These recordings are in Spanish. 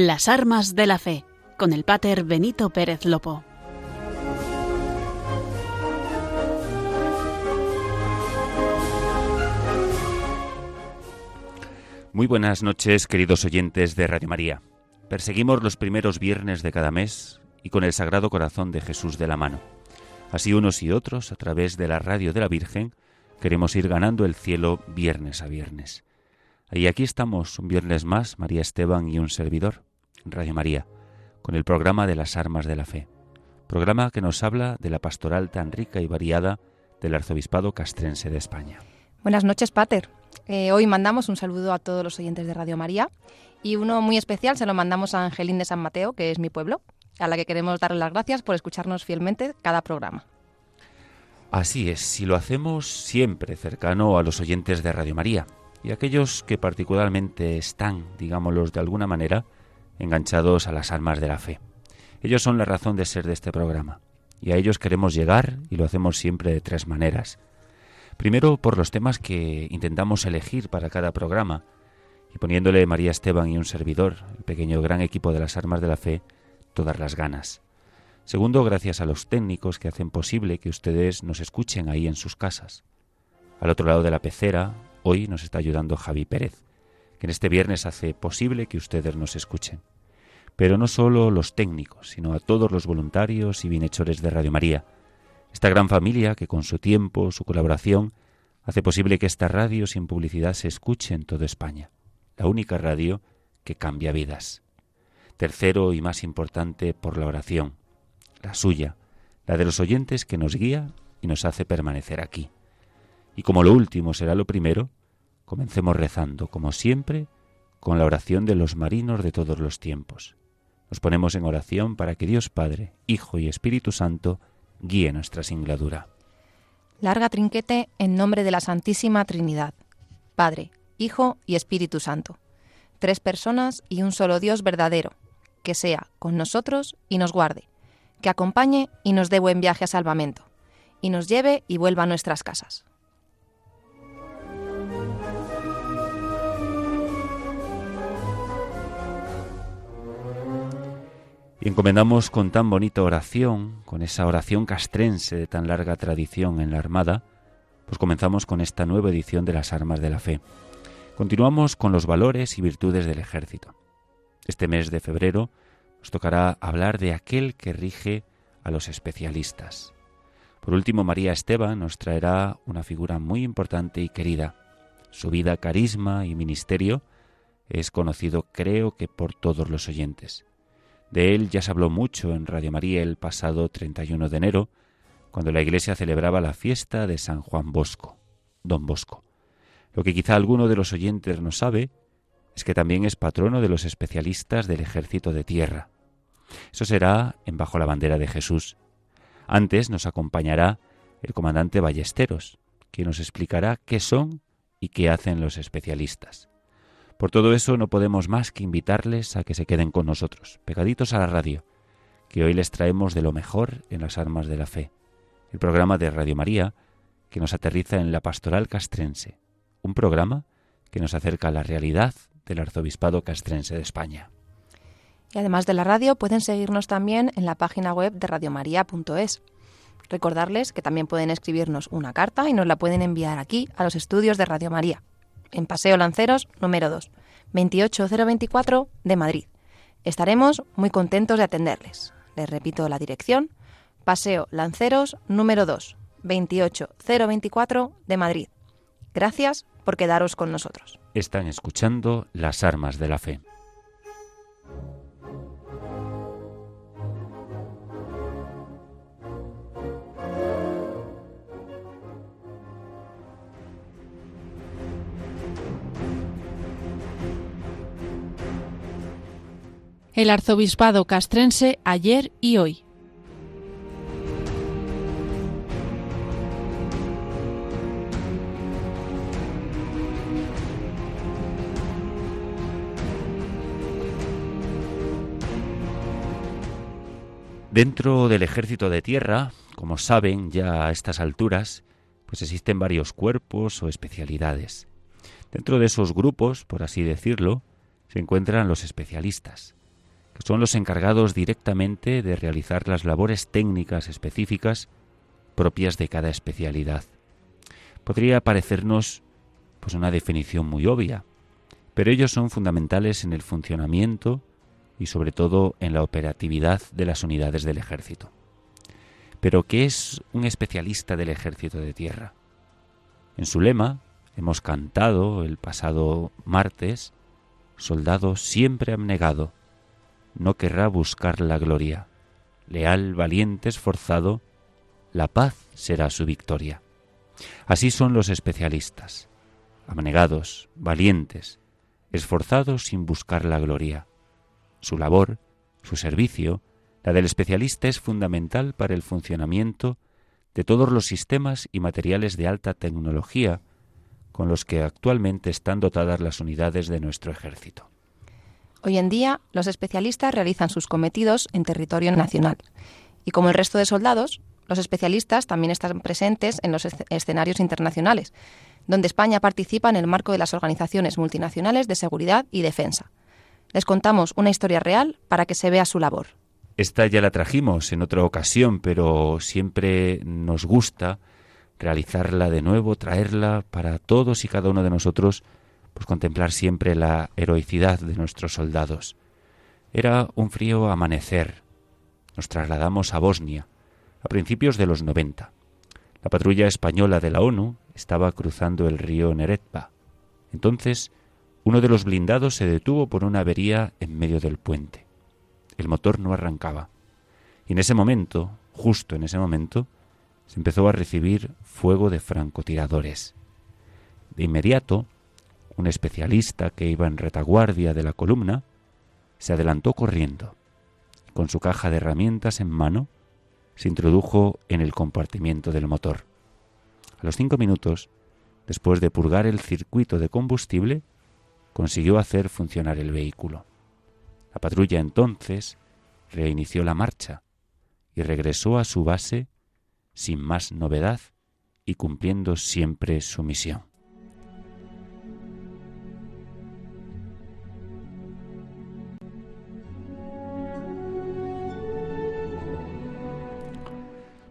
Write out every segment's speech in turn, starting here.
Las armas de la fe, con el pater Benito Pérez Lopo. Muy buenas noches, queridos oyentes de Radio María. Perseguimos los primeros viernes de cada mes y con el Sagrado Corazón de Jesús de la mano. Así unos y otros, a través de la radio de la Virgen, queremos ir ganando el cielo viernes a viernes. Y aquí estamos, un viernes más, María Esteban y un servidor, Radio María, con el programa de las armas de la fe. Programa que nos habla de la pastoral tan rica y variada del Arzobispado Castrense de España. Buenas noches, Pater. Eh, hoy mandamos un saludo a todos los oyentes de Radio María y uno muy especial se lo mandamos a Angelín de San Mateo, que es mi pueblo, a la que queremos darle las gracias por escucharnos fielmente cada programa. Así es, si lo hacemos siempre cercano a los oyentes de Radio María y aquellos que particularmente están, digámoslos de alguna manera, enganchados a las almas de la fe. Ellos son la razón de ser de este programa y a ellos queremos llegar y lo hacemos siempre de tres maneras. Primero por los temas que intentamos elegir para cada programa y poniéndole María Esteban y un servidor, el pequeño gran equipo de las armas de la fe, todas las ganas. Segundo, gracias a los técnicos que hacen posible que ustedes nos escuchen ahí en sus casas. Al otro lado de la pecera, hoy nos está ayudando Javi Pérez, que en este viernes hace posible que ustedes nos escuchen. Pero no solo los técnicos, sino a todos los voluntarios y bienhechores de Radio María, esta gran familia que con su tiempo, su colaboración, hace posible que esta radio sin publicidad se escuche en toda España, la única radio que cambia vidas. Tercero y más importante por la oración, la suya, la de los oyentes que nos guía y nos hace permanecer aquí. Y como lo último será lo primero, comencemos rezando, como siempre, con la oración de los marinos de todos los tiempos. Nos ponemos en oración para que Dios Padre, Hijo y Espíritu Santo guíe nuestra singladura. Larga trinquete en nombre de la Santísima Trinidad, Padre, Hijo y Espíritu Santo. Tres personas y un solo Dios verdadero, que sea con nosotros y nos guarde, que acompañe y nos dé buen viaje a salvamento, y nos lleve y vuelva a nuestras casas. Y encomendamos con tan bonita oración, con esa oración castrense de tan larga tradición en la Armada, pues comenzamos con esta nueva edición de las Armas de la Fe. Continuamos con los valores y virtudes del ejército. Este mes de febrero nos tocará hablar de aquel que rige a los especialistas. Por último, María Esteban nos traerá una figura muy importante y querida. Su vida, carisma y ministerio es conocido creo que por todos los oyentes. De él ya se habló mucho en Radio María el pasado 31 de enero, cuando la Iglesia celebraba la fiesta de San Juan Bosco, Don Bosco. Lo que quizá alguno de los oyentes no sabe es que también es patrono de los especialistas del ejército de tierra. Eso será en Bajo la bandera de Jesús. Antes nos acompañará el comandante Ballesteros, quien nos explicará qué son y qué hacen los especialistas. Por todo eso no podemos más que invitarles a que se queden con nosotros, pegaditos a la radio, que hoy les traemos de lo mejor en las armas de la fe, el programa de Radio María que nos aterriza en la pastoral castrense, un programa que nos acerca a la realidad del arzobispado castrense de España. Y además de la radio, pueden seguirnos también en la página web de radiomaria.es. Recordarles que también pueden escribirnos una carta y nos la pueden enviar aquí a los estudios de Radio María, en Paseo Lanceros número 2, 28024 de Madrid. Estaremos muy contentos de atenderles. Les repito la dirección, Paseo Lanceros número 2, 28024 de Madrid. Gracias por quedaros con nosotros. Están escuchando las armas de la fe. El arzobispado castrense ayer y hoy. Dentro del ejército de tierra, como saben ya a estas alturas, pues existen varios cuerpos o especialidades. Dentro de esos grupos, por así decirlo, se encuentran los especialistas, son los encargados directamente de realizar las labores técnicas específicas propias de cada especialidad. Podría parecernos pues una definición muy obvia, pero ellos son fundamentales en el funcionamiento y sobre todo en la operatividad de las unidades del ejército. Pero ¿qué es un especialista del ejército de tierra? En su lema hemos cantado el pasado martes, soldado siempre abnegado, no querrá buscar la gloria, leal, valiente, esforzado, la paz será su victoria. Así son los especialistas, abnegados, valientes, esforzados sin buscar la gloria. Su labor, su servicio, la del especialista es fundamental para el funcionamiento de todos los sistemas y materiales de alta tecnología con los que actualmente están dotadas las unidades de nuestro ejército. Hoy en día, los especialistas realizan sus cometidos en territorio nacional y, como el resto de soldados, los especialistas también están presentes en los escenarios internacionales, donde España participa en el marco de las organizaciones multinacionales de seguridad y defensa. Les contamos una historia real para que se vea su labor. Esta ya la trajimos en otra ocasión, pero siempre nos gusta realizarla de nuevo, traerla para todos y cada uno de nosotros, pues contemplar siempre la heroicidad de nuestros soldados. Era un frío amanecer. Nos trasladamos a Bosnia, a principios de los 90. La patrulla española de la ONU estaba cruzando el río Neretva. Entonces, uno de los blindados se detuvo por una avería en medio del puente. El motor no arrancaba. Y en ese momento, justo en ese momento, se empezó a recibir fuego de francotiradores. De inmediato, un especialista que iba en retaguardia de la columna se adelantó corriendo. Con su caja de herramientas en mano, se introdujo en el compartimiento del motor. A los cinco minutos, después de purgar el circuito de combustible, consiguió hacer funcionar el vehículo. La patrulla entonces reinició la marcha y regresó a su base sin más novedad y cumpliendo siempre su misión.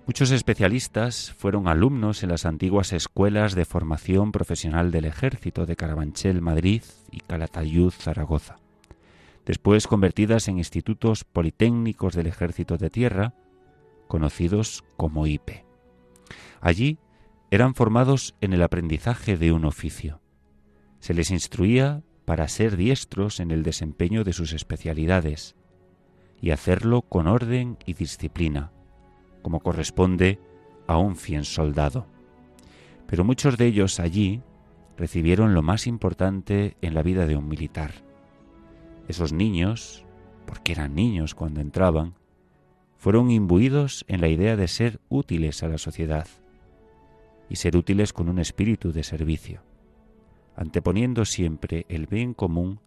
Muchos especialistas fueron alumnos en las antiguas escuelas de formación profesional del ejército de Carabanchel, Madrid y Calatayud, Zaragoza, después convertidas en institutos politécnicos del ejército de tierra, conocidos como IPE. Allí eran formados en el aprendizaje de un oficio. Se les instruía para ser diestros en el desempeño de sus especialidades y hacerlo con orden y disciplina como corresponde a un fiel soldado. Pero muchos de ellos allí recibieron lo más importante en la vida de un militar. Esos niños, porque eran niños cuando entraban, fueron imbuidos en la idea de ser útiles a la sociedad y ser útiles con un espíritu de servicio, anteponiendo siempre el bien común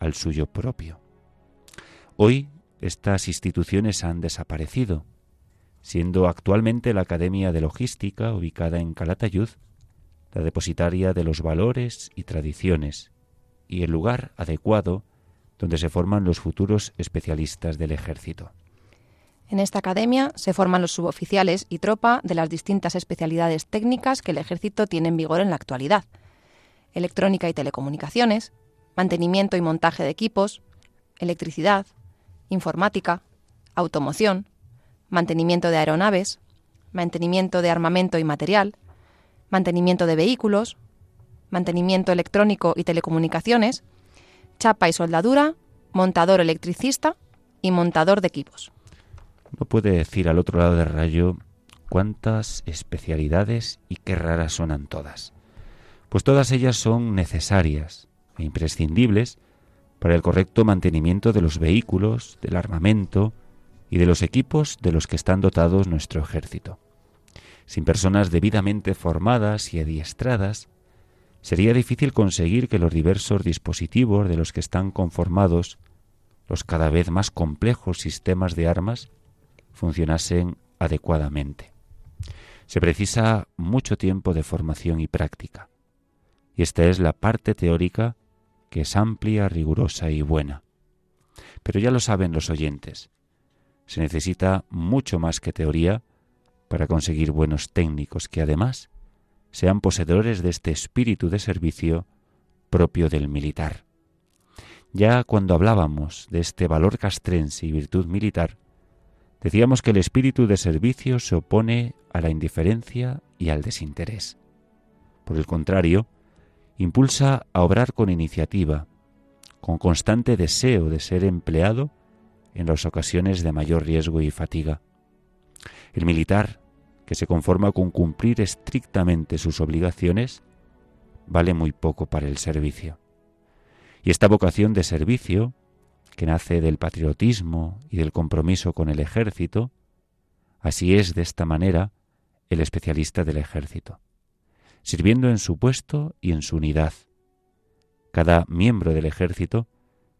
al suyo propio. Hoy estas instituciones han desaparecido siendo actualmente la Academia de Logística, ubicada en Calatayud, la depositaria de los valores y tradiciones, y el lugar adecuado donde se forman los futuros especialistas del ejército. En esta academia se forman los suboficiales y tropa de las distintas especialidades técnicas que el ejército tiene en vigor en la actualidad. Electrónica y telecomunicaciones, mantenimiento y montaje de equipos, electricidad, informática, automoción, mantenimiento de aeronaves, mantenimiento de armamento y material, mantenimiento de vehículos, mantenimiento electrónico y telecomunicaciones, chapa y soldadura, montador electricista y montador de equipos. No puede decir al otro lado del rayo cuántas especialidades y qué raras sonan todas, pues todas ellas son necesarias e imprescindibles para el correcto mantenimiento de los vehículos, del armamento, y de los equipos de los que están dotados nuestro ejército. Sin personas debidamente formadas y adiestradas, sería difícil conseguir que los diversos dispositivos de los que están conformados los cada vez más complejos sistemas de armas funcionasen adecuadamente. Se precisa mucho tiempo de formación y práctica, y esta es la parte teórica que es amplia, rigurosa y buena. Pero ya lo saben los oyentes. Se necesita mucho más que teoría para conseguir buenos técnicos que además sean poseedores de este espíritu de servicio propio del militar. Ya cuando hablábamos de este valor castrense y virtud militar, decíamos que el espíritu de servicio se opone a la indiferencia y al desinterés. Por el contrario, impulsa a obrar con iniciativa, con constante deseo de ser empleado en las ocasiones de mayor riesgo y fatiga. El militar, que se conforma con cumplir estrictamente sus obligaciones, vale muy poco para el servicio. Y esta vocación de servicio, que nace del patriotismo y del compromiso con el ejército, así es de esta manera el especialista del ejército, sirviendo en su puesto y en su unidad. Cada miembro del ejército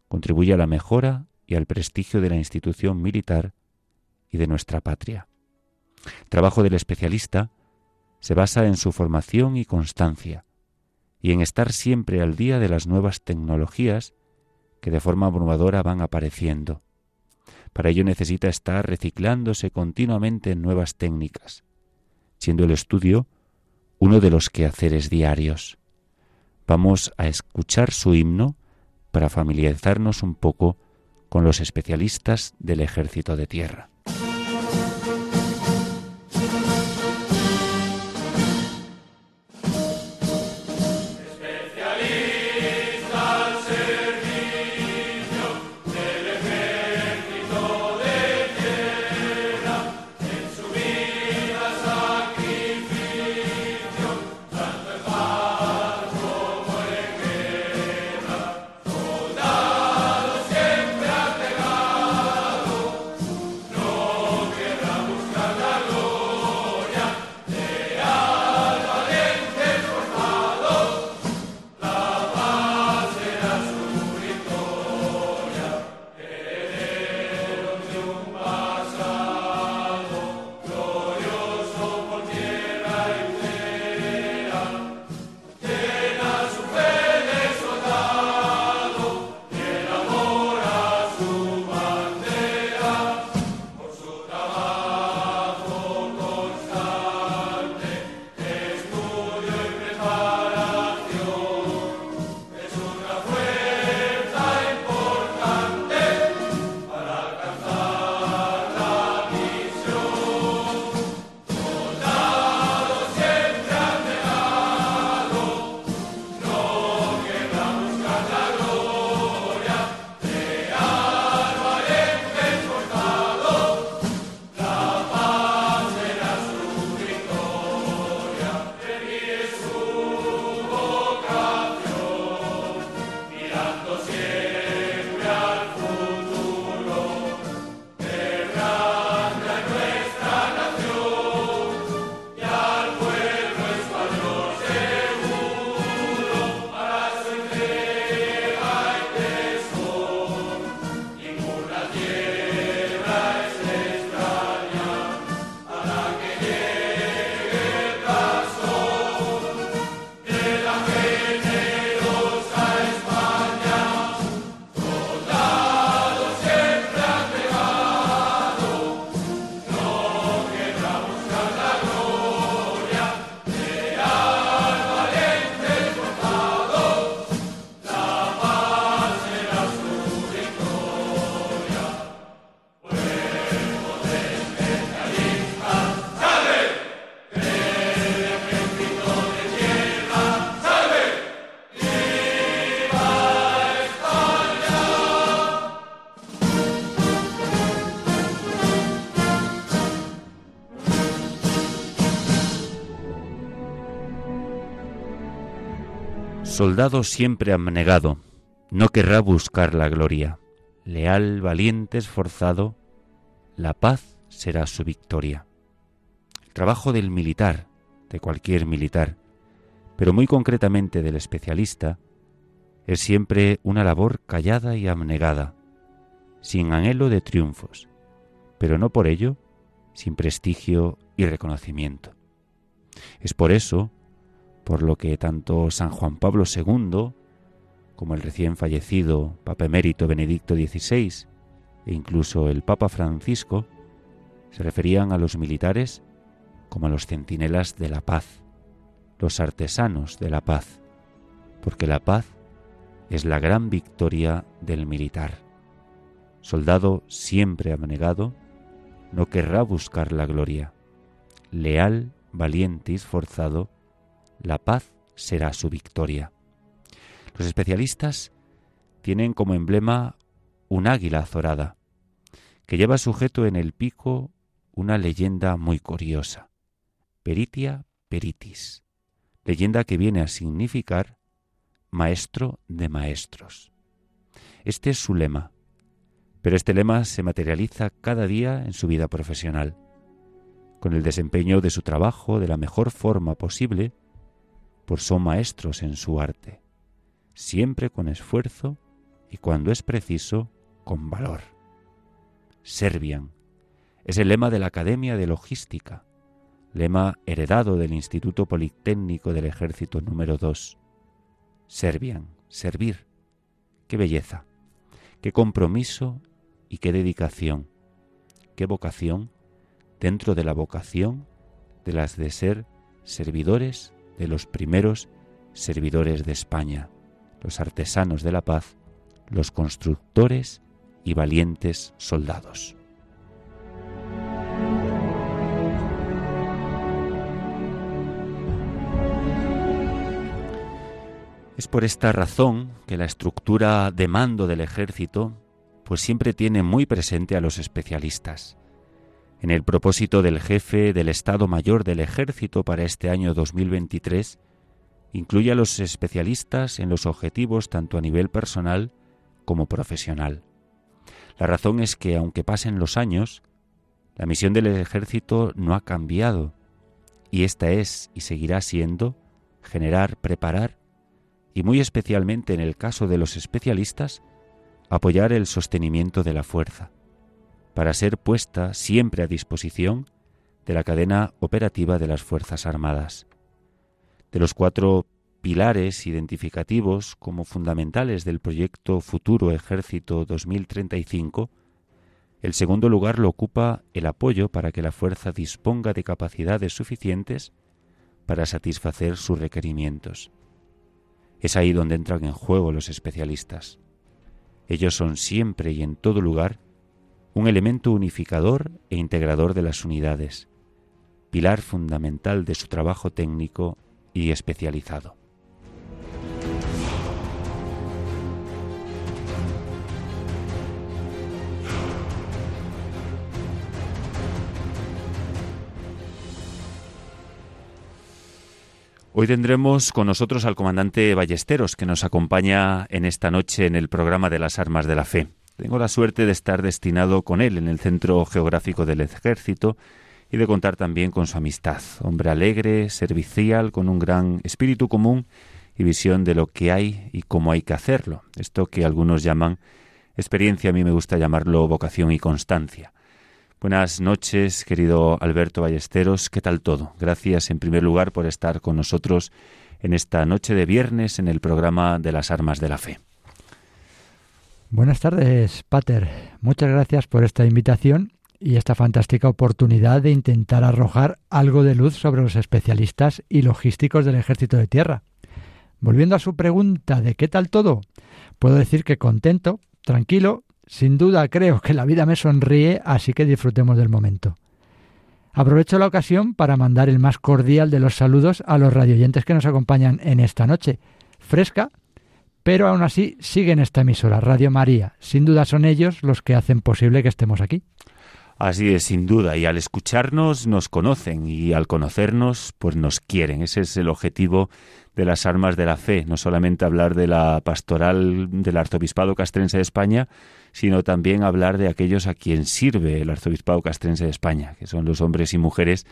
contribuye a la mejora y al prestigio de la institución militar y de nuestra patria. El trabajo del especialista se basa en su formación y constancia, y en estar siempre al día de las nuevas tecnologías que de forma abrumadora van apareciendo. Para ello necesita estar reciclándose continuamente en nuevas técnicas, siendo el estudio uno de los quehaceres diarios. Vamos a escuchar su himno para familiarizarnos un poco con los especialistas del ejército de tierra. Soldado siempre abnegado, no querrá buscar la gloria. Leal, valiente, esforzado, la paz será su victoria. El trabajo del militar, de cualquier militar, pero muy concretamente del especialista, es siempre una labor callada y abnegada, sin anhelo de triunfos, pero no por ello sin prestigio y reconocimiento. Es por eso por lo que tanto San Juan Pablo II como el recién fallecido Papa Emérito Benedicto XVI e incluso el Papa Francisco, se referían a los militares como a los centinelas de la paz, los artesanos de la paz, porque la paz es la gran victoria del militar. Soldado siempre abnegado, no querrá buscar la gloria. Leal, valiente y esforzado, la paz será su victoria. Los especialistas tienen como emblema un águila azorada, que lleva sujeto en el pico una leyenda muy curiosa, Peritia Peritis, leyenda que viene a significar maestro de maestros. Este es su lema, pero este lema se materializa cada día en su vida profesional. Con el desempeño de su trabajo de la mejor forma posible, por son maestros en su arte, siempre con esfuerzo y cuando es preciso, con valor. Servian es el lema de la Academia de Logística, lema heredado del Instituto Politécnico del Ejército número 2. Servian, servir. Qué belleza, qué compromiso y qué dedicación, qué vocación dentro de la vocación de las de ser servidores de los primeros servidores de España, los artesanos de la paz, los constructores y valientes soldados. Es por esta razón que la estructura de mando del ejército pues siempre tiene muy presente a los especialistas. En el propósito del jefe del Estado Mayor del Ejército para este año 2023, incluye a los especialistas en los objetivos tanto a nivel personal como profesional. La razón es que, aunque pasen los años, la misión del ejército no ha cambiado, y esta es y seguirá siendo generar, preparar y muy especialmente en el caso de los especialistas, apoyar el sostenimiento de la fuerza, para ser puesta siempre a disposición de la cadena operativa de las Fuerzas Armadas. De los cuatro pilares identificativos como fundamentales del proyecto Futuro Ejército 2035, el segundo lugar lo ocupa el apoyo para que la fuerza disponga de capacidades suficientes para satisfacer sus requerimientos. Es ahí donde entran en juego los especialistas. Ellos son siempre y en todo lugar un elemento unificador e integrador de las unidades, pilar fundamental de su trabajo técnico y especializado. Hoy tendremos con nosotros al comandante Ballesteros, que nos acompaña en esta noche en el programa de las Armas de la Fe. Tengo la suerte de estar destinado con él en el Centro Geográfico del Ejército y de contar también con su amistad. Hombre alegre, servicial, con un gran espíritu común y visión de lo que hay y cómo hay que hacerlo. Esto que algunos llaman experiencia, a mí me gusta llamarlo vocación y constancia. Buenas noches, querido Alberto Ballesteros. ¿Qué tal todo? Gracias en primer lugar por estar con nosotros en esta noche de viernes en el programa de las armas de la fe. Buenas tardes, Pater. Muchas gracias por esta invitación y esta fantástica oportunidad de intentar arrojar algo de luz sobre los especialistas y logísticos del Ejército de Tierra. Volviendo a su pregunta de qué tal todo, puedo decir que contento, tranquilo sin duda creo que la vida me sonríe, así que disfrutemos del momento. Aprovecho la ocasión para mandar el más cordial de los saludos a los radioyentes que nos acompañan en esta noche. Fresca, pero aún así siguen esta emisora, Radio María. Sin duda son ellos los que hacen posible que estemos aquí. Así es, sin duda, y al escucharnos nos conocen y al conocernos pues nos quieren. Ese es el objetivo de las armas de la fe, no solamente hablar de la pastoral del arzobispado castrense de España, sino también hablar de aquellos a quien sirve el arzobispado castrense de España, que son los hombres y mujeres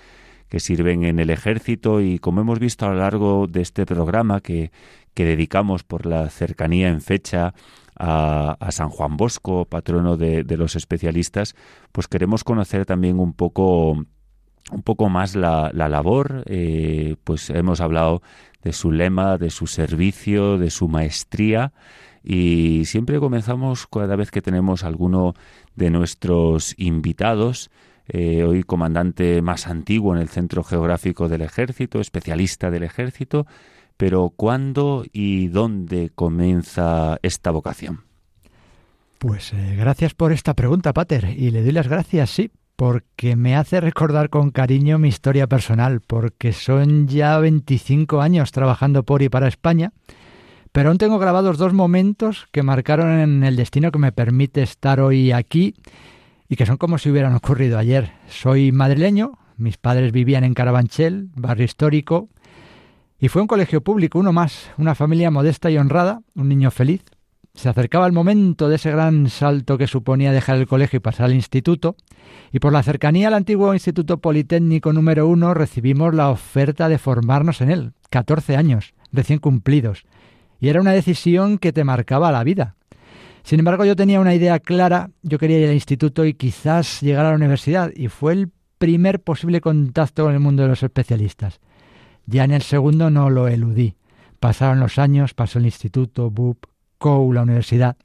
que sirven en el ejército y como hemos visto a lo largo de este programa que, que dedicamos por la cercanía en fecha a, a San Juan Bosco, patrono de, los especialistas, pues queremos conocer también un poco un poco más la, la labor, eh, pues hemos hablado de su lema, de su servicio, de su maestría y siempre comenzamos cada vez que tenemos alguno de nuestros invitados, eh, hoy comandante más antiguo en el Centro Geográfico del Ejército, especialista del Ejército, pero ¿cuándo y dónde comienza esta vocación? Pues eh, gracias por esta pregunta, Pater, y le doy las gracias, sí, porque me hace recordar con cariño mi historia personal, porque son ya 25 años trabajando por y para España, pero aún tengo grabados dos momentos que marcaron en el destino que me permite estar hoy aquí y que son como si hubieran ocurrido ayer. Soy madrileño, mis padres vivían en Carabanchel, barrio histórico, y fue un colegio público, uno más, una familia modesta y honrada, un niño feliz. Se acercaba el momento de ese gran salto que suponía dejar el colegio y pasar al instituto, y por la cercanía al antiguo Instituto Politécnico número uno recibimos la oferta de formarnos en él, 14 años, recién cumplidos, y era una decisión que te marcaba la vida. Sin embargo, yo tenía una idea clara, yo quería ir al instituto y quizás llegar a la universidad, y fue el primer posible contacto con el mundo de los especialistas. Ya en el segundo no lo eludí. Pasaron los años, pasó el instituto, BUP, COU, la universidad.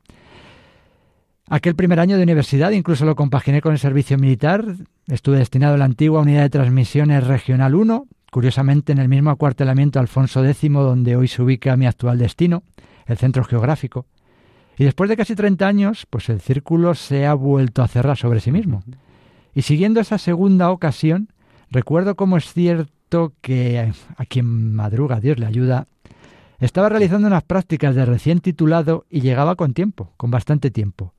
Aquel primer año de universidad incluso lo compaginé con el servicio militar. Estuve destinado a la antigua unidad de transmisiones Regional 1, curiosamente en el mismo acuartelamiento Alfonso X donde hoy se ubica mi actual destino, el centro geográfico. Y después de casi 30 años, pues el círculo se ha vuelto a cerrar sobre sí mismo. Y siguiendo esa segunda ocasión, recuerdo cómo es cierto que a quien madruga Dios le ayuda, estaba realizando unas prácticas de recién titulado y llegaba con tiempo, con bastante tiempo.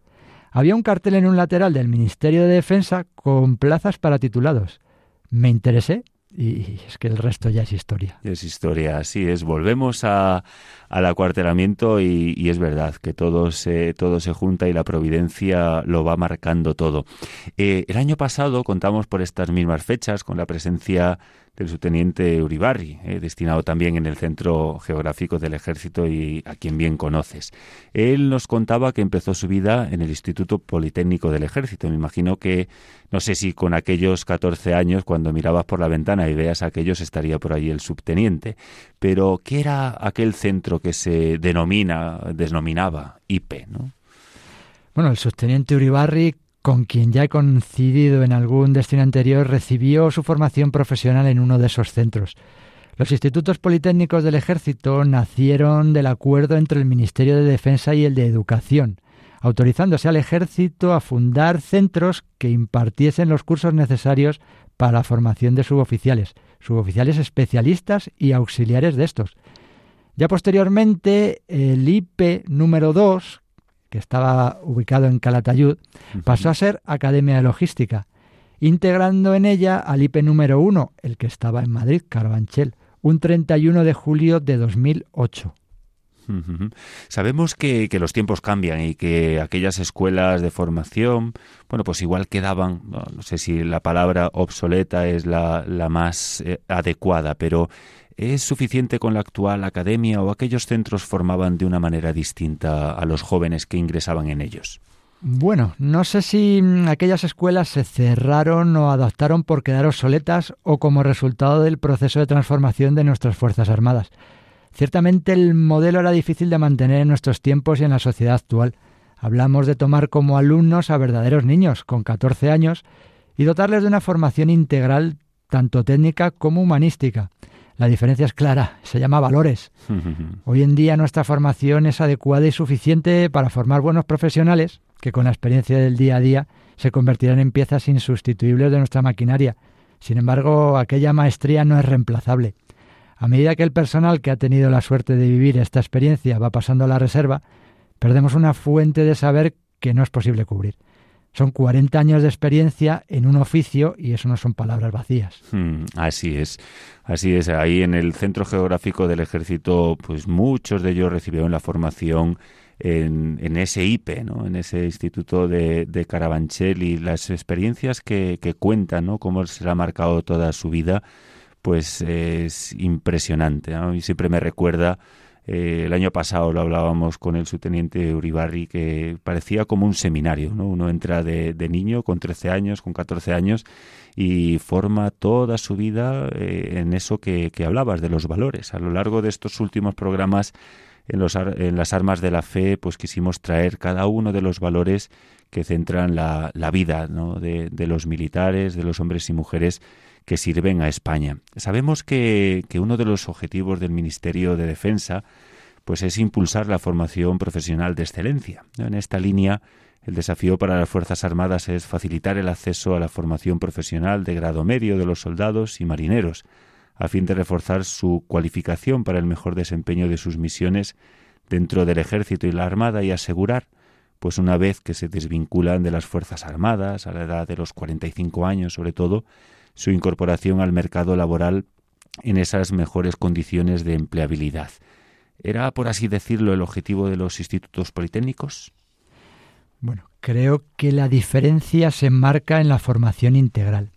Había un cartel en un lateral del Ministerio de Defensa con plazas para titulados. Me interesé y es que el resto ya es historia. Es historia, así es. Volvemos a, al acuartelamiento y, es verdad que todo se, todo se junta y la providencia lo va marcando todo. Eh, el año pasado contamos por estas mismas fechas con la presencia del subteniente Uribarri, eh, destinado también en el Centro Geográfico del Ejército y a quien bien conoces. Él nos contaba que empezó su vida en el Instituto Politécnico del Ejército. Me imagino que, no sé si con aquellos 14 años, cuando mirabas por la ventana y veas a aquellos, estaría por ahí el subteniente. Pero, ¿qué era aquel centro que se denomina, denominaba IP, ¿no? Bueno, el subteniente Uribarri con quien ya he coincidido en algún destino anterior, recibió su formación profesional en uno de esos centros. Los institutos politécnicos del ejército nacieron del acuerdo entre el Ministerio de Defensa y el de Educación, autorizándose al ejército a fundar centros que impartiesen los cursos necesarios para la formación de suboficiales, suboficiales especialistas y auxiliares de estos. Ya posteriormente, el IP número 2, que estaba ubicado en Calatayud, pasó a ser Academia de Logística, integrando en ella al IP número 1, el que estaba en Madrid, Carabanchel, un 31 de julio de 2008. Sabemos que, los tiempos cambian y que aquellas escuelas de formación, bueno, pues igual quedaban, no, sé si la palabra obsoleta es la, más eh, adecuada, pero ¿Es suficiente con la actual academia o aquellos centros formaban de una manera distinta a los jóvenes que ingresaban en ellos? Bueno, no sé si mm, aquellas escuelas se cerraron o adaptaron por quedar obsoletas o como resultado del proceso de transformación de nuestras Fuerzas Armadas. Ciertamente el modelo era difícil de mantener en nuestros tiempos y en la sociedad actual. Hablamos de tomar como alumnos a verdaderos niños con 14 años y dotarles de una formación integral tanto técnica como humanística. La diferencia es clara, se llama valores. Hoy en día nuestra formación es adecuada y suficiente para formar buenos profesionales que con la experiencia del día a día se convertirán en piezas insustituibles de nuestra maquinaria. Sin embargo, aquella maestría no es reemplazable. A medida que el personal que ha tenido la suerte de vivir esta experiencia va pasando a la reserva, perdemos una fuente de saber que no es posible cubrir. Son 40 años de experiencia en un oficio y eso no son palabras vacías. Hmm, así es, así es. Ahí en el Centro Geográfico del Ejército, pues muchos de ellos recibieron la formación en, ese IPE, ¿no? en ese Instituto de, de Carabanchel y las experiencias que, que cuentan, ¿no? cómo se ha marcado toda su vida, pues es impresionante. Y siempre me recuerda Eh, el año pasado lo hablábamos con el subteniente Uribarri, que parecía como un seminario, ¿no? Uno entra de, niño con 13 años, con 14 años, y forma toda su vida eh, en eso que, que, hablabas, de los valores. A lo largo de estos últimos programas en, los, en las armas de la fe, pues quisimos traer cada uno de los valores que centran la, la vida ¿no? de, de los militares, de los hombres y mujeres que sirven a España. Sabemos que, uno de los objetivos del Ministerio de Defensa pues es impulsar la formación profesional de excelencia. En esta línea, el desafío para las Fuerzas Armadas es facilitar el acceso a la formación profesional de grado medio de los soldados y marineros, a fin de reforzar su cualificación para el mejor desempeño de sus misiones dentro del ejército y la armada y asegurar, pues una vez que se desvinculan de las Fuerzas Armadas, a la edad de los 45 años sobre todo, su incorporación al mercado laboral en esas mejores condiciones de empleabilidad. ¿Era, por así decirlo, el objetivo de los institutos politécnicos? Bueno, creo que la diferencia se enmarca en la formación integral.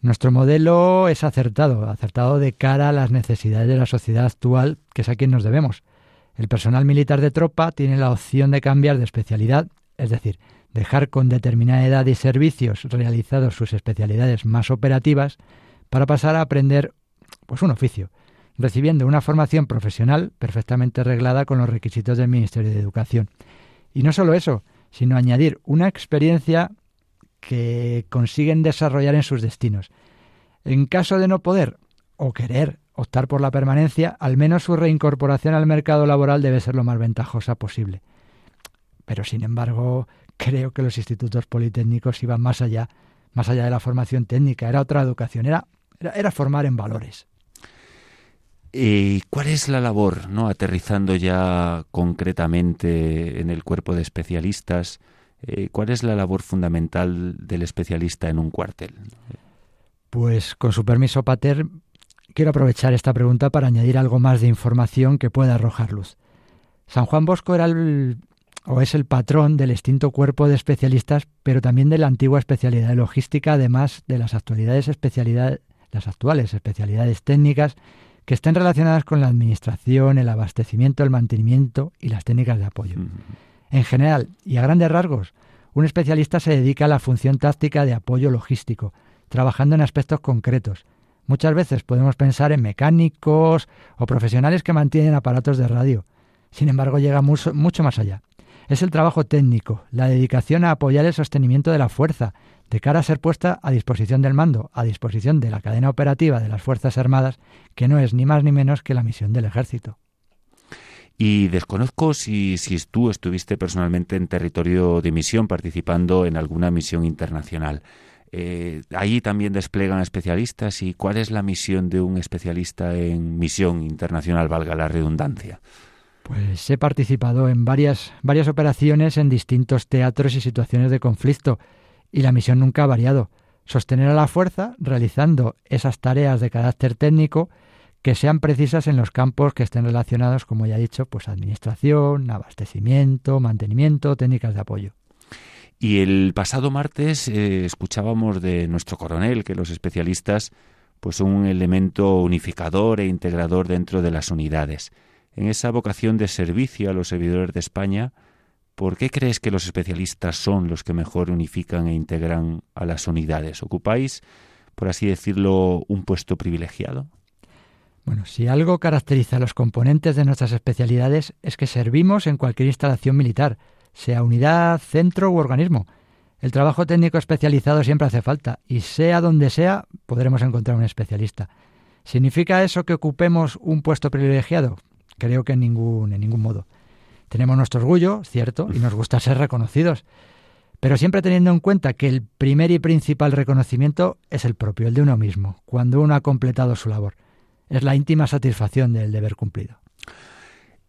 Nuestro modelo es acertado, acertado de cara a las necesidades de la sociedad actual, que es a quien nos debemos. El personal militar de tropa tiene la opción de cambiar de especialidad, es decir, dejar con determinada edad y servicios realizados sus especialidades más operativas para pasar a aprender pues un oficio, recibiendo una formación profesional perfectamente reglada con los requisitos del Ministerio de Educación. Y no solo eso, sino añadir una experiencia que consiguen desarrollar en sus destinos. En caso de no poder o querer optar por la permanencia, al menos su reincorporación al mercado laboral debe ser lo más ventajosa posible. Pero sin embargo, creo que los institutos politécnicos iban más allá, más allá de la formación técnica, era otra educación, era, era, formar en valores. ¿Y cuál es la labor, no aterrizando ya concretamente en el cuerpo de especialistas? Eh, ¿Cuál es la labor fundamental del especialista en un cuartel? Pues con su permiso, Pater, quiero aprovechar esta pregunta para añadir algo más de información que pueda arrojar luz. San Juan Bosco era el o es el patrón del extinto cuerpo de especialistas, pero también de la antigua especialidad de logística, además de las actualidades las actuales especialidades técnicas que estén relacionadas con la administración, el abastecimiento, el mantenimiento y las técnicas de apoyo. En general, y a grandes rasgos, un especialista se dedica a la función táctica de apoyo logístico, trabajando en aspectos concretos. Muchas veces podemos pensar en mecánicos o profesionales que mantienen aparatos de radio. Sin embargo, llega mucho, mucho más allá es el trabajo técnico, la dedicación a apoyar el sostenimiento de la fuerza, de cara a ser puesta a disposición del mando, a disposición de la cadena operativa de las Fuerzas Armadas, que no es ni más ni menos que la misión del ejército. Y desconozco si, tú estuviste personalmente en territorio de misión participando en alguna misión internacional. Eh, allí también desplegan especialistas y cuál es la misión de un especialista en misión internacional, valga la redundancia. Pues he participado en varias, varias operaciones en distintos teatros y situaciones de conflicto y la misión nunca ha variado. Sostener a la fuerza realizando esas tareas de carácter técnico que sean precisas en los campos que estén relacionados, como ya he dicho, pues administración, abastecimiento, mantenimiento, técnicas de apoyo. Y el pasado martes eh, escuchábamos de nuestro coronel que los especialistas pues son un elemento unificador e integrador dentro de las unidades en esa vocación de servicio a los servidores de España, ¿por qué crees que los especialistas son los que mejor unifican e integran a las unidades? ¿Ocupáis, por así decirlo, un puesto privilegiado? Bueno, si algo caracteriza a los componentes de nuestras especialidades es que servimos en cualquier instalación militar, sea unidad, centro u organismo. El trabajo técnico especializado siempre hace falta y sea donde sea podremos encontrar un especialista. ¿Significa eso que ocupemos un puesto privilegiado? Creo que en ningún, en ningún modo. Tenemos nuestro orgullo, cierto, y nos gusta ser reconocidos, pero siempre teniendo en cuenta que el primer y principal reconocimiento es el propio, el de uno mismo, cuando uno ha completado su labor. Es la íntima satisfacción del deber cumplido.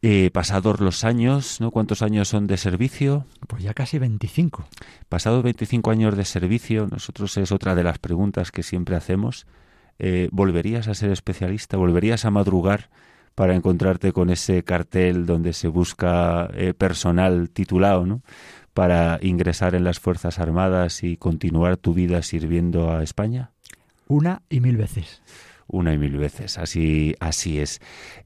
Eh, pasados los años, ¿no? ¿Cuántos años son de servicio? Pues ya casi 25. Pasados 25 años de servicio, nosotros es otra de las preguntas que siempre hacemos. Eh, ¿Volverías a ser especialista? ¿Volverías a madrugar para encontrarte con ese cartel donde se busca eh, personal titulado, ¿no? Para ingresar en las Fuerzas Armadas y continuar tu vida sirviendo a España? Una y mil veces. una y mil veces, así, así es.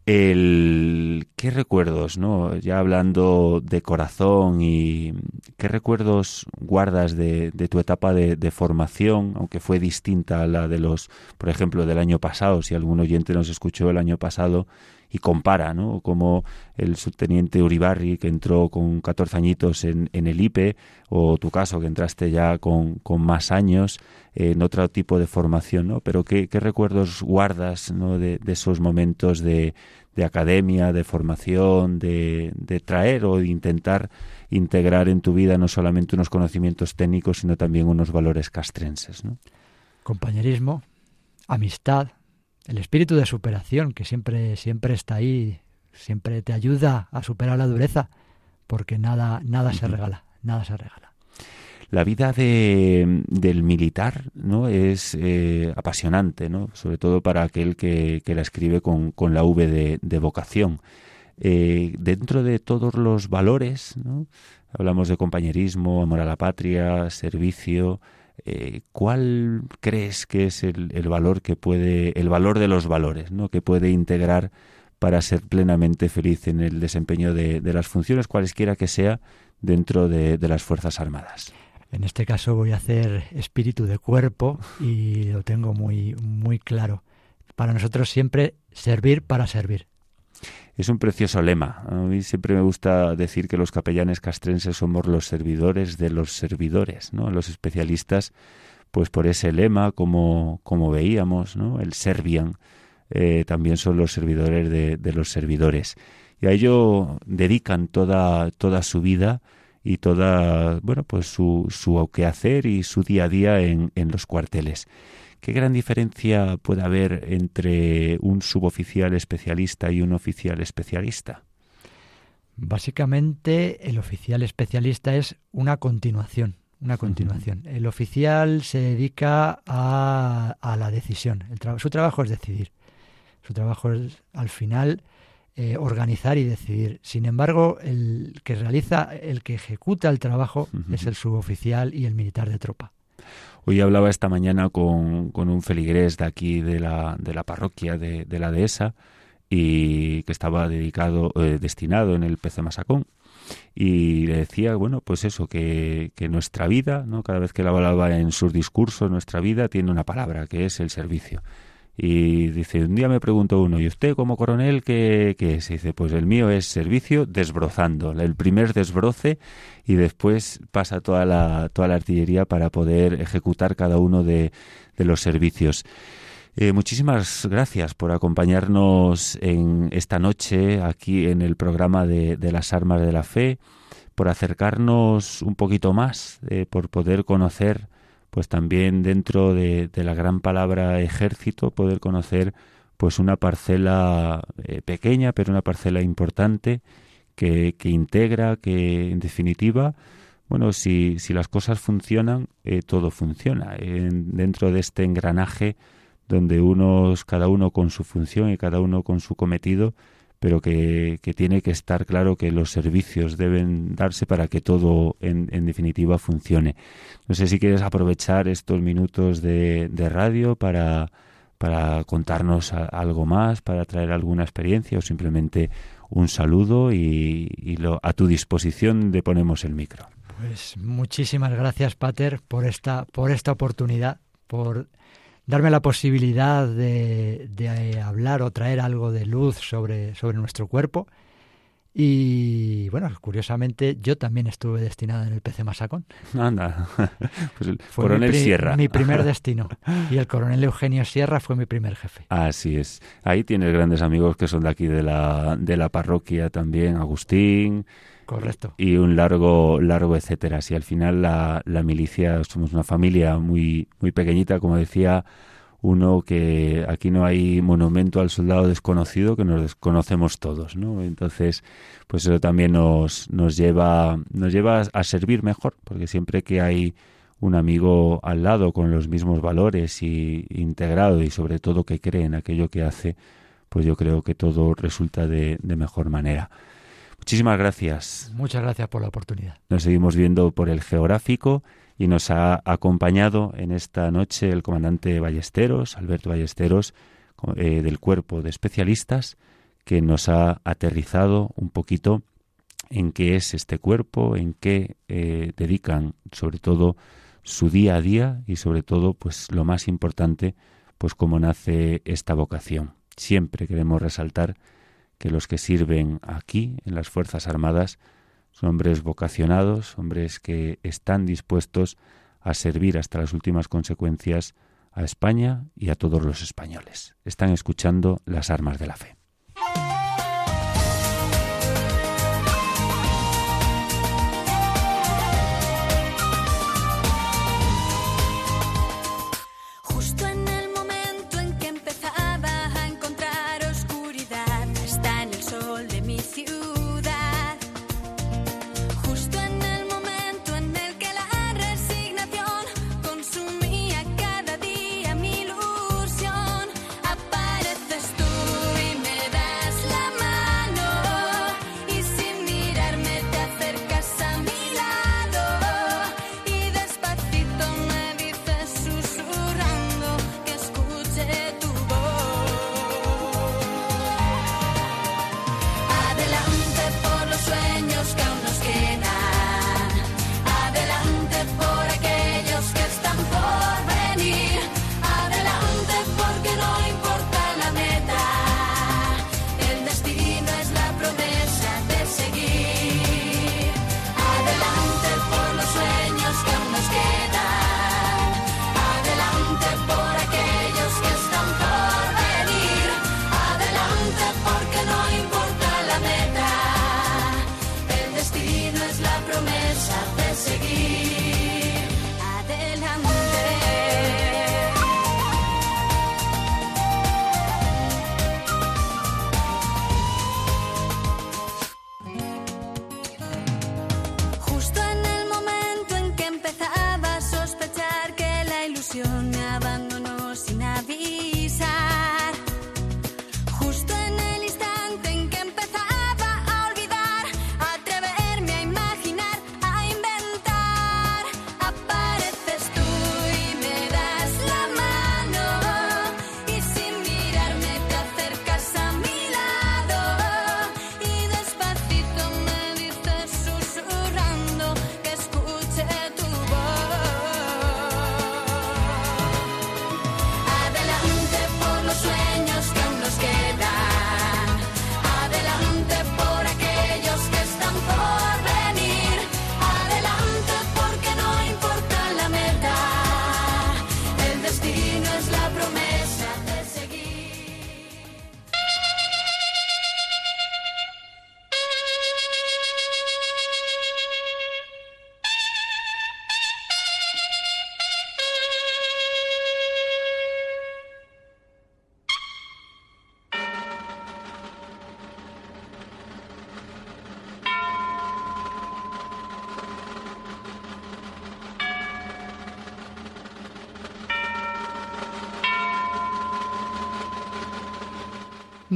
El, ¿Qué recuerdos, no? Ya hablando de corazón y qué recuerdos guardas de, de tu etapa de, de, formación, aunque fue distinta a la de los, por ejemplo, del año pasado, si algún oyente nos escuchó el año pasado y compara, ¿no? Como el subteniente Uribarri, que entró con 14 añitos en, en el IPE, o tu caso, que entraste ya con, más años en otro tipo de formación, ¿no? Pero ¿qué, qué recuerdos guardas ¿no? de, de esos momentos de, de academia, de formación, de, de, traer o de intentar integrar en tu vida no solamente unos conocimientos técnicos, sino también unos valores castrenses. ¿no? Compañerismo, amistad, el espíritu de superación que siempre, siempre está ahí, siempre te ayuda a superar la dureza, porque nada, nada se regala, nada se regala. La vida de, del militar no es eh, apasionante, ¿no? sobre todo para aquel que, que la escribe con, con la V de, de vocación. Eh, dentro de todos los valores, ¿no? hablamos de compañerismo, amor a la patria, servicio, eh, ¿cuál crees que es el, valor que puede, el valor de los valores, ¿no? que puede integrar para ser plenamente feliz en el desempeño de, de las funciones, cualesquiera que sea, dentro de, de las Fuerzas Armadas? En este caso voy a hacer espíritu de cuerpo y lo tengo muy, muy claro. Para nosotros siempre servir para servir. Es un precioso lema. A mí siempre me gusta decir que los capellanes castrenses somos los servidores de los servidores, ¿no? Los especialistas, pues por ese lema, como, como veíamos, ¿no? El servian, eh, también son los servidores de, de, los servidores. Y a ello dedican toda, toda su vida y toda, bueno, pues su, su quehacer y su día a día en, en los cuarteles. ¿Qué gran diferencia puede haber entre un suboficial especialista y un oficial especialista? Básicamente, el oficial especialista es una continuación. Una continuación. Uh -huh. El oficial se dedica a, a la decisión. El tra su trabajo es decidir. Su trabajo es, al final, eh, organizar y decidir. Sin embargo, el que realiza, el que ejecuta el trabajo uh -huh. es el suboficial y el militar de tropa. Hoy hablaba esta mañana con, con un feligrés de aquí de la, de la parroquia de, de la dehesa y que estaba dedicado, eh, destinado en el PC Masacón. Y le decía, bueno, pues eso, que, que nuestra vida, ¿no? cada vez que la hablaba en sus discursos, nuestra vida tiene una palabra, que es el servicio. Y dice, un día me preguntó uno, ¿y usted como coronel qué, qué es? Y dice, pues el mío es servicio desbrozando, el primer desbroce y después pasa toda la, toda la artillería para poder ejecutar cada uno de, de los servicios. Eh, muchísimas gracias por acompañarnos en esta noche aquí en el programa de, de las armas de la fe, por acercarnos un poquito más, eh, por poder conocer pues también dentro de, de, la gran palabra ejército poder conocer pues una parcela eh, pequeña pero una parcela importante que, que, integra que en definitiva bueno si, si las cosas funcionan eh, todo funciona. En, dentro de este engranaje donde unos cada uno con su función y cada uno con su cometido pero que, que, tiene que estar claro que los servicios deben darse para que todo en, en, definitiva funcione. No sé si quieres aprovechar estos minutos de, de radio para, para contarnos algo más, para traer alguna experiencia o simplemente un saludo y, y lo, a tu disposición le ponemos el micro. Pues muchísimas gracias, Pater, por esta, por esta oportunidad, por darme la posibilidad de, de, hablar o traer algo de luz sobre, sobre nuestro cuerpo. Y bueno, curiosamente yo también estuve destinado en el PC Masacón. Anda, pues el fue coronel mi, Sierra. Mi primer destino. Y el coronel Eugenio Sierra fue mi primer jefe. Así es. Ahí tienes grandes amigos que son de aquí de la, de la parroquia también, Agustín. Correcto. Y un largo, largo etcétera. Si al final la, la milicia somos una familia muy, muy pequeñita, como decía uno que aquí no hay monumento al soldado desconocido que nos desconocemos todos, ¿no? Entonces, pues eso también nos, nos lleva, nos lleva a servir mejor, porque siempre que hay un amigo al lado con los mismos valores y integrado y sobre todo que cree en aquello que hace, pues yo creo que todo resulta de, de mejor manera. Muchísimas gracias. Muchas gracias por la oportunidad. Nos seguimos viendo por el geográfico y nos ha acompañado en esta noche el comandante Ballesteros, Alberto Ballesteros, eh, del cuerpo de especialistas que nos ha aterrizado un poquito en qué es este cuerpo, en qué eh, dedican sobre todo su día a día y sobre todo pues lo más importante pues cómo nace esta vocación. Siempre queremos resaltar que los que sirven aquí en las Fuerzas Armadas son hombres vocacionados, hombres que están dispuestos a servir hasta las últimas consecuencias a España y a todos los españoles. Están escuchando las armas de la fe.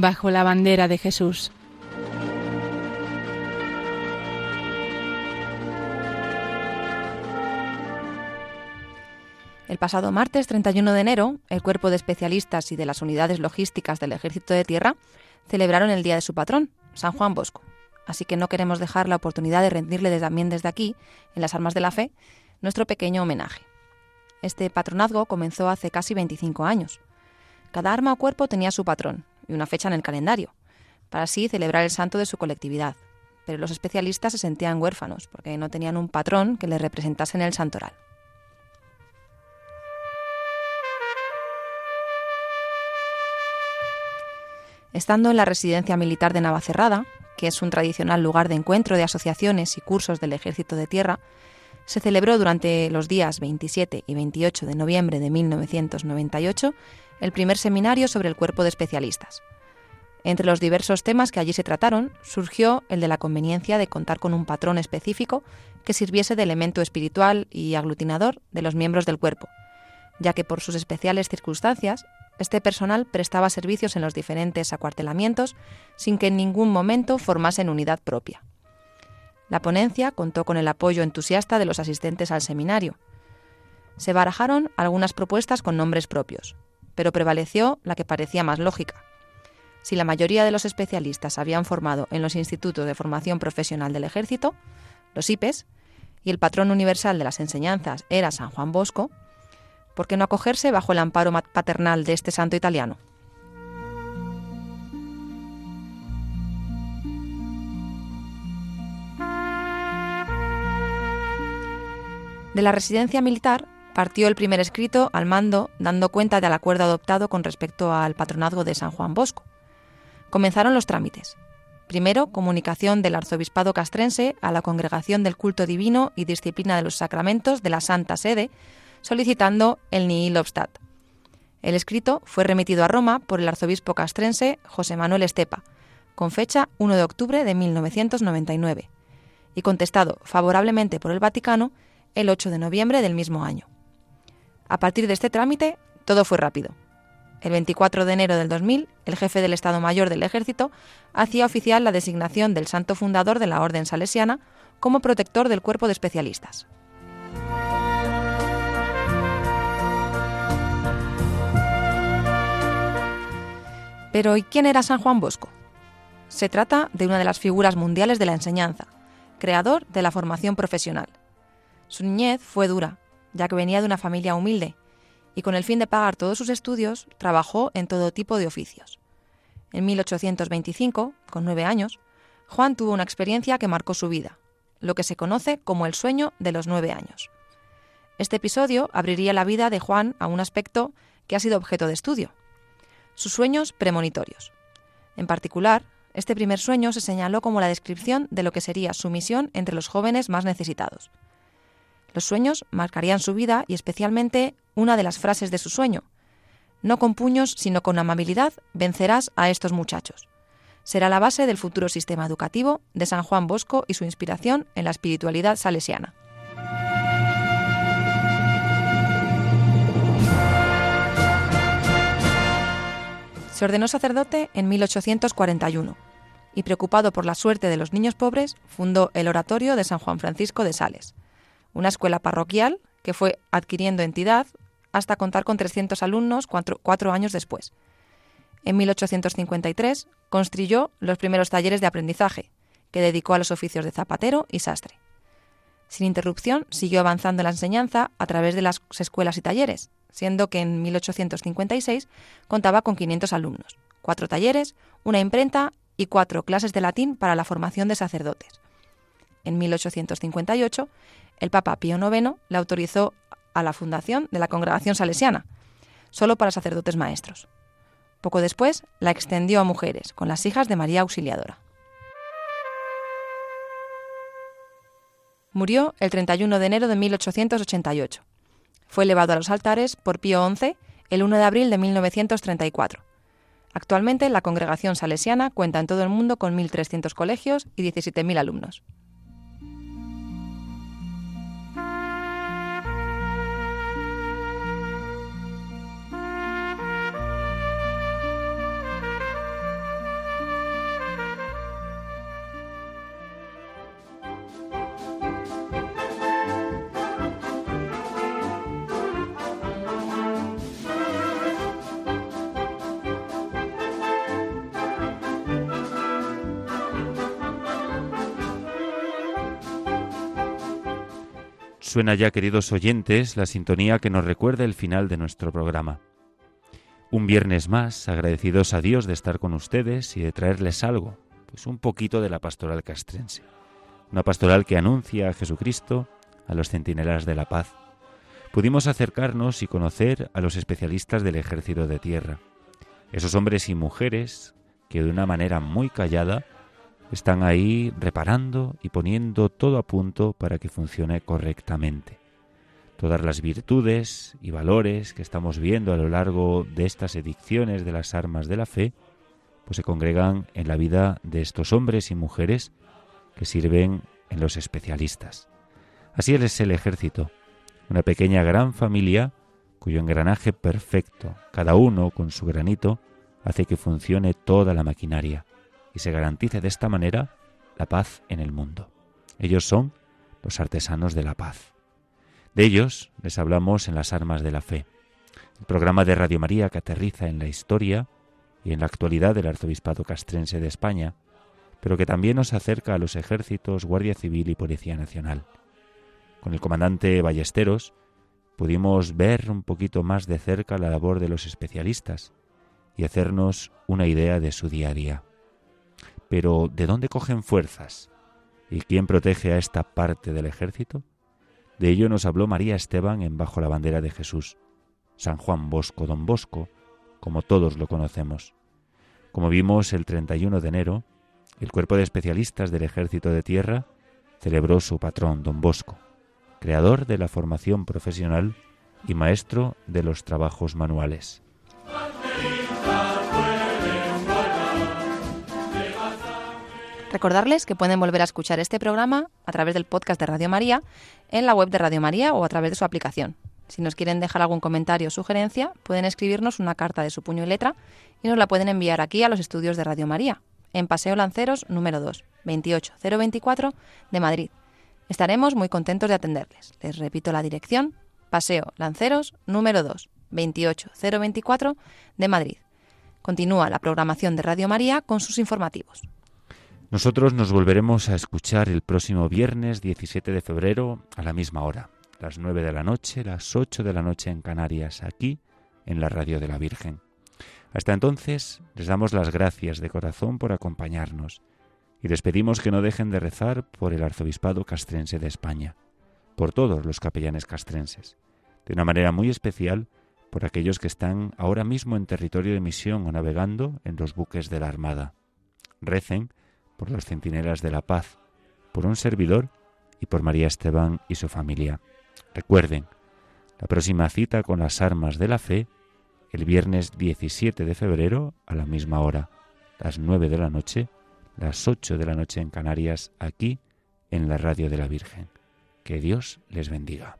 Bajo la bandera de Jesús. El pasado martes 31 de enero, el Cuerpo de Especialistas y de las Unidades Logísticas del Ejército de Tierra celebraron el Día de su patrón, San Juan Bosco. Así que no queremos dejar la oportunidad de rendirle también desde aquí, en las Armas de la Fe, nuestro pequeño homenaje. Este patronazgo comenzó hace casi 25 años. Cada arma o cuerpo tenía su patrón, y una fecha en el calendario, para así celebrar el santo de su colectividad. Pero los especialistas se sentían huérfanos porque no tenían un patrón que les representase en el santoral. Estando en la residencia militar de Navacerrada, que es un tradicional lugar de encuentro de asociaciones y cursos del Ejército de Tierra, se celebró durante los días 27 y 28 de noviembre de 1998 el primer seminario sobre el cuerpo de especialistas. Entre los diversos temas que allí se trataron, surgió el de la conveniencia de contar con un patrón específico que sirviese de elemento espiritual y aglutinador de los miembros del cuerpo, ya que por sus especiales circunstancias, este personal prestaba servicios en los diferentes acuartelamientos sin que en ningún momento formasen unidad propia. La ponencia contó con el apoyo entusiasta de los asistentes al seminario. Se barajaron algunas propuestas con nombres propios, pero prevaleció la que parecía más lógica. Si la mayoría de los especialistas habían formado en los institutos de formación profesional del ejército, los IPES, y el patrón universal de las enseñanzas era San Juan Bosco, ¿por qué no acogerse bajo el amparo paternal de este santo italiano? De la residencia militar partió el primer escrito al mando dando cuenta del acuerdo adoptado con respecto al patronazgo de San Juan Bosco. Comenzaron los trámites. Primero, comunicación del arzobispado castrense a la Congregación del Culto Divino y Disciplina de los Sacramentos de la Santa Sede, solicitando el nihil obstat. El escrito fue remitido a Roma por el arzobispo castrense José Manuel Estepa, con fecha 1 de octubre de 1999, y contestado favorablemente por el Vaticano el 8 de noviembre del mismo año. A partir de este trámite, todo fue rápido. El 24 de enero del 2000, el jefe del Estado Mayor del Ejército hacía oficial la designación del santo fundador de la Orden Salesiana como protector del cuerpo de especialistas. Pero ¿y quién era San Juan Bosco? Se trata de una de las figuras mundiales de la enseñanza, creador de la formación profesional. Su niñez fue dura, ya que venía de una familia humilde, y con el fin de pagar todos sus estudios, trabajó en todo tipo de oficios. En 1825, con nueve años, Juan tuvo una experiencia que marcó su vida, lo que se conoce como el sueño de los nueve años. Este episodio abriría la vida de Juan a un aspecto que ha sido objeto de estudio, sus sueños premonitorios. En particular, este primer sueño se señaló como la descripción de lo que sería su misión entre los jóvenes más necesitados. Los sueños marcarían su vida y especialmente una de las frases de su sueño. No con puños, sino con amabilidad, vencerás a estos muchachos. Será la base del futuro sistema educativo de San Juan Bosco y su inspiración en la espiritualidad salesiana. Se ordenó sacerdote en 1841 y, preocupado por la suerte de los niños pobres, fundó el Oratorio de San Juan Francisco de Sales, una escuela parroquial que fue adquiriendo entidad hasta contar con 300 alumnos cuatro, años después. En 1853 construyó los primeros talleres de aprendizaje, que dedicó a los oficios de zapatero y sastre. Sin interrupción, siguió avanzando la enseñanza a través de las escuelas y talleres, siendo que en 1856 contaba con 500 alumnos, cuatro talleres, una imprenta y cuatro clases de latín para la formación de sacerdotes. En 1858 el Papa Pío IX le autorizó a la fundación de la Congregación Salesiana, solo para sacerdotes maestros. Poco después la extendió a mujeres, con las hijas de María Auxiliadora. Murió el 31 de enero de 1888. Fue elevado a los altares por Pío XI el 1 de abril de 1934. Actualmente la congregación salesiana cuenta en todo el mundo con 1.300 colegios y 17.000 alumnos. Suena ya, queridos oyentes, la sintonía que nos recuerda el final de nuestro programa. Un viernes más, agradecidos a Dios de estar con ustedes y de traerles algo, pues un poquito de la pastoral castrense. Una pastoral que anuncia a Jesucristo, a los centinelas de la paz. Pudimos acercarnos y conocer a los especialistas del ejército de tierra, esos hombres y mujeres que de una manera muy callada están ahí reparando y poniendo todo a punto para que funcione correctamente. Todas las virtudes y valores que estamos viendo a lo largo de estas ediciones de las armas de la fe, pues se congregan en la vida de estos hombres y mujeres que sirven en los especialistas. Así es el ejército, una pequeña gran familia cuyo engranaje perfecto, cada uno con su granito, hace que funcione toda la maquinaria y se garantice de esta manera la paz en el mundo. Ellos son los artesanos de la paz. De ellos les hablamos en las armas de la fe. el programa de Radio María que aterriza en la historia y en la actualidad del arzobispado castrense de España, pero que también nos acerca a los ejércitos, Guardia Civil y Policía Nacional. Con el comandante Ballesteros pudimos ver un poquito más de cerca la labor de los especialistas y hacernos una idea de su día a día. Pero ¿de dónde cogen fuerzas? ¿Y quién protege a esta parte del ejército? De ello nos habló María Esteban en Bajo la bandera de Jesús, San Juan Bosco, don Bosco, como todos lo conocemos. Como vimos el 31 de enero, el cuerpo de especialistas del Ejército de Tierra celebró su patrón, don Bosco, creador de la formación profesional y maestro de los trabajos manuales. Recordarles que pueden volver a escuchar este programa a través del podcast de Radio María, en la web de Radio María o a través de su aplicación. Si nos quieren dejar algún comentario o sugerencia, pueden escribirnos una carta de su puño y letra y nos la pueden enviar aquí a los estudios de Radio María, en Paseo Lanceros número 2, 28024 de Madrid. Estaremos muy contentos de atenderles. Les repito la dirección, Paseo Lanceros número 2, 28024 de Madrid. Continúa la programación de Radio María con sus informativos. Nosotros nos volveremos a escuchar el próximo viernes 17 de febrero a la misma hora, las 9 de la noche, las 8 de la noche en Canarias, aquí en la Radio de la Virgen. Hasta entonces les damos las gracias de corazón por acompañarnos y les pedimos que no dejen de rezar por el arzobispado castrense de España, por todos los capellanes castrenses, de una manera muy especial por aquellos que están ahora mismo en territorio de misión o navegando en los buques de la Armada. Recen por los centinelas de la paz, por un servidor y por María Esteban y su familia. Recuerden, la próxima cita con las armas de la fe, el viernes 17 de febrero a la misma hora, las 9 de la noche, las 8 de la noche en Canarias, aquí en la Radio de la Virgen. Que Dios les bendiga.